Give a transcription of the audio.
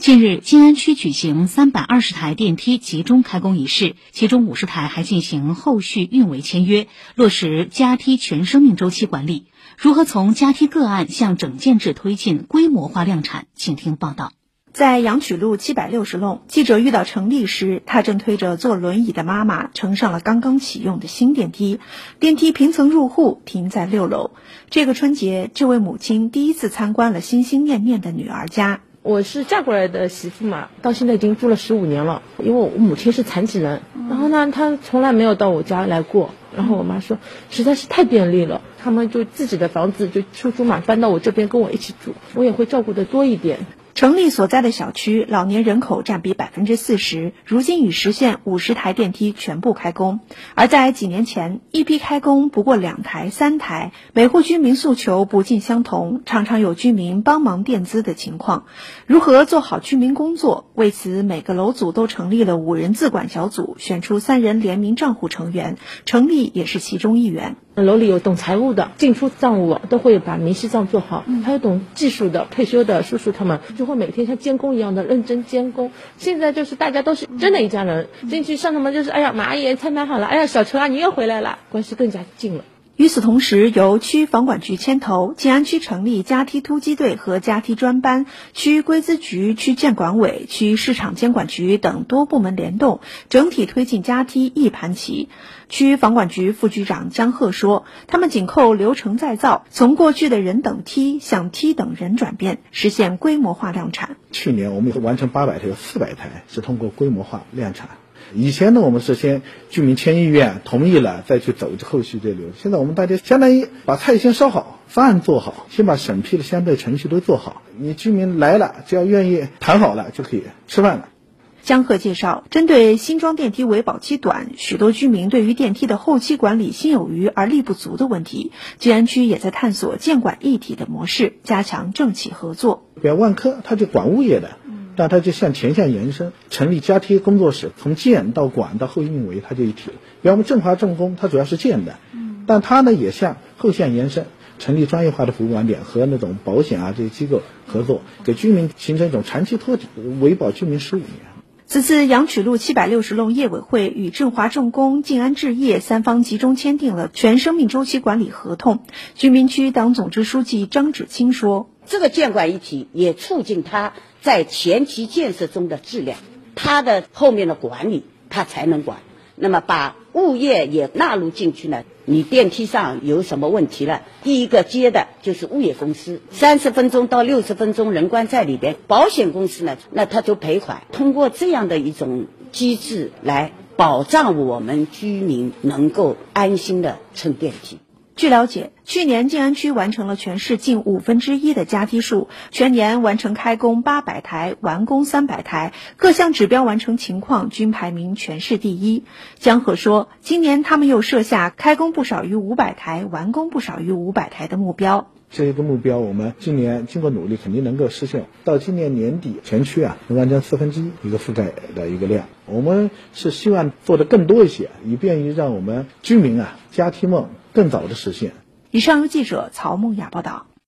近日，静安区举行三百二十台电梯集中开工仪式，其中五十台还进行后续运维签约，落实加梯全生命周期管理。如何从加梯个案向整建制推进规模化量产？请听报道。在杨曲路七百六十弄，记者遇到程丽时，她正推着坐轮椅的妈妈乘上了刚刚启用的新电梯，电梯平层入户，停在六楼。这个春节，这位母亲第一次参观了心心念念的女儿家。我是嫁过来的媳妇嘛，到现在已经住了十五年了。因为我母亲是残疾人，然后呢，她从来没有到我家来过。然后我妈说，实在是太便利了，他们就自己的房子就出租嘛，搬到我这边跟我一起住，我也会照顾的多一点。成立所在的小区老年人口占比百分之四十，如今已实现五十台电梯全部开工。而在几年前，一批开工不过两台、三台，每户居民诉求不尽相同，常常有居民帮忙垫资的情况。如何做好居民工作？为此，每个楼组都成立了五人自管小组，选出三人联名账户成员，成立也是其中一员。楼里有懂财务的，进出账务都会把明细账做好；还有懂技术的，退休的叔叔他们就会每天像监工一样的认真监工。现在就是大家都是真的一家人，进去上他们就是哎呀，马阿姨菜买好了，哎呀，小陈啊，你又回来了，关系更加近了。与此同时，由区房管局牵头，静安区成立加梯突击队和加梯专班，区规资局、区建管委、区市场监管局等多部门联动，整体推进加梯一盘棋。区房管局副局长江鹤说：“他们紧扣流程再造，从过去的人等梯向梯等人转变，实现规模化量产。去年我们完成八百台，有四百台是通过规模化量产。”以前呢，我们是先居民签意愿同意了，再去走后续这流。现在我们大家相当于把菜先烧好，饭做好，先把审批的相对程序都做好。你居民来了，只要愿意谈好了，就可以吃饭了。江鹤介绍，针对新装电梯维保期短，许多居民对于电梯的后期管理心有余而力不足的问题，静安区也在探索建管一体的模式，加强政企合作。比如万科，它就管物业的。那它就向前线延伸，成立加贴工作室，从建到管到后运维，它就一体了。比如我们振华重工，它主要是建的，但它呢也向后线延伸，成立专业化的服务网点和那种保险啊这些机构合作，给居民形成一种长期托底，维保居民十五年。此次杨曲路七百六十弄业委会与振华重工、静安置业三方集中签订了全生命周期管理合同。居民区党总支书记张芷清说：“这个建管一体也促进它。”在前期建设中的质量，它的后面的管理，它才能管。那么把物业也纳入进去呢？你电梯上有什么问题了？第一个接的就是物业公司，三十分钟到六十分钟人关在里边。保险公司呢，那他就赔款。通过这样的一种机制来保障我们居民能够安心的乘电梯。据了解，去年静安区完成了全市近五分之一的加梯数，全年完成开工八百台，完工三百台，各项指标完成情况均排名全市第一。江河说，今年他们又设下开工不少于五百台，完工不少于五百台的目标。这一个目标，我们今年经过努力，肯定能够实现。到今年年底，全区啊能完成四分之一一个覆盖的一个量。我们是希望做的更多一些，以便于让我们居民啊加梯梦更早的实现。以上由记者曹梦雅报道。